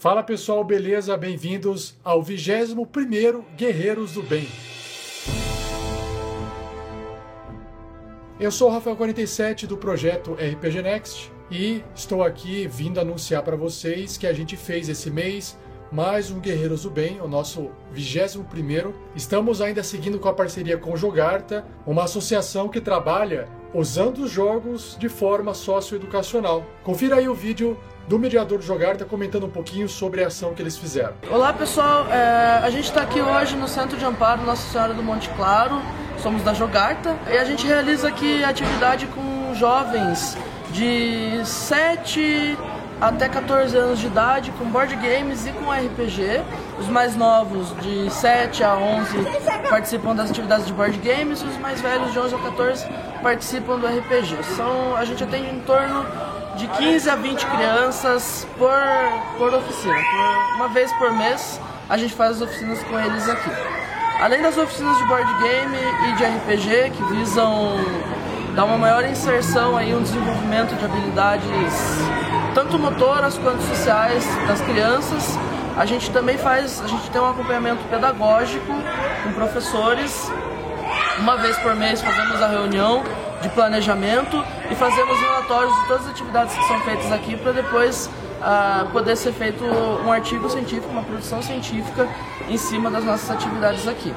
Fala pessoal, beleza? Bem-vindos ao 21º Guerreiros do Bem. Eu sou o Rafael47 do projeto RPG Next e estou aqui vindo anunciar para vocês que a gente fez esse mês mais um Guerreiros do Bem, o nosso 21º. Estamos ainda seguindo com a parceria com Jogarta, uma associação que trabalha usando os jogos de forma socioeducacional. Confira aí o vídeo do mediador Jogar está comentando um pouquinho sobre a ação que eles fizeram. Olá pessoal, é, a gente está aqui hoje no Centro de Amparo Nossa Senhora do Monte Claro, somos da Jogarta e a gente realiza aqui atividade com jovens de 7 até 14 anos de idade com board games e com RPG. Os mais novos, de 7 a 11, participam das atividades de board games e os mais velhos, de 11 a 14, participam do RPG. São, a gente atende em torno de 15 a 20 crianças por, por oficina. Por, uma vez por mês a gente faz as oficinas com eles aqui. Além das oficinas de board game e de RPG que visam dar uma maior inserção aí, um desenvolvimento de habilidades tanto motoras quanto sociais das crianças, a gente também faz, a gente tem um acompanhamento pedagógico com professores. Uma vez por mês fazemos a reunião de planejamento e fazemos relatórios de todas as atividades que são feitas aqui para depois uh, poder ser feito um artigo científico, uma produção científica em cima das nossas atividades aqui.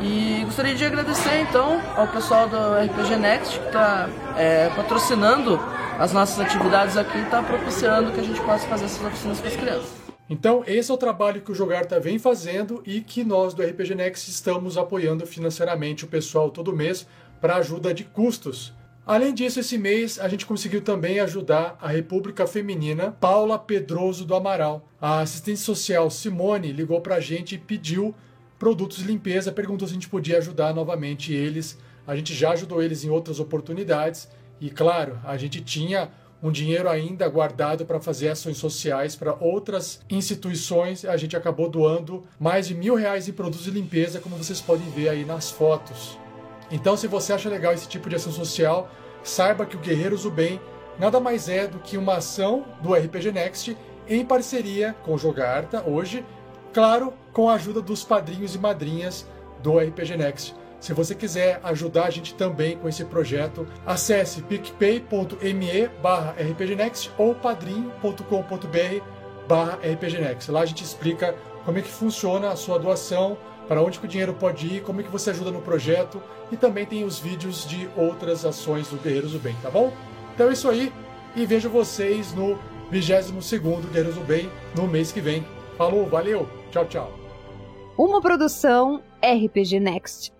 E gostaria de agradecer então ao pessoal do RPG Next que está é, patrocinando as nossas atividades aqui e está propiciando que a gente possa fazer essas oficinas com as crianças. Então, esse é o trabalho que o Jogarta vem fazendo e que nós do RPG Next estamos apoiando financeiramente o pessoal todo mês para ajuda de custos. Além disso, esse mês a gente conseguiu também ajudar a República Feminina Paula Pedroso do Amaral. A assistente social Simone ligou para a gente e pediu produtos de limpeza, perguntou se a gente podia ajudar novamente eles. A gente já ajudou eles em outras oportunidades e, claro, a gente tinha um dinheiro ainda guardado para fazer ações sociais para outras instituições. A gente acabou doando mais de mil reais em produtos de limpeza, como vocês podem ver aí nas fotos. Então, se você acha legal esse tipo de ação social, saiba que o Guerreiros do Bem nada mais é do que uma ação do RPG Next em parceria com o Jogarta hoje, claro, com a ajuda dos padrinhos e madrinhas do RPG Next. Se você quiser ajudar a gente também com esse projeto, acesse picpay.me barra rpgnext ou padrim.com.br barra rpgnext. Lá a gente explica como é que funciona a sua doação, para onde que o dinheiro pode ir, como é que você ajuda no projeto e também tem os vídeos de outras ações do Guerreiros do Bem, tá bom? Então é isso aí e vejo vocês no 22º Guerreiros do Bem no mês que vem. Falou, valeu, tchau, tchau. Uma produção RPG Next.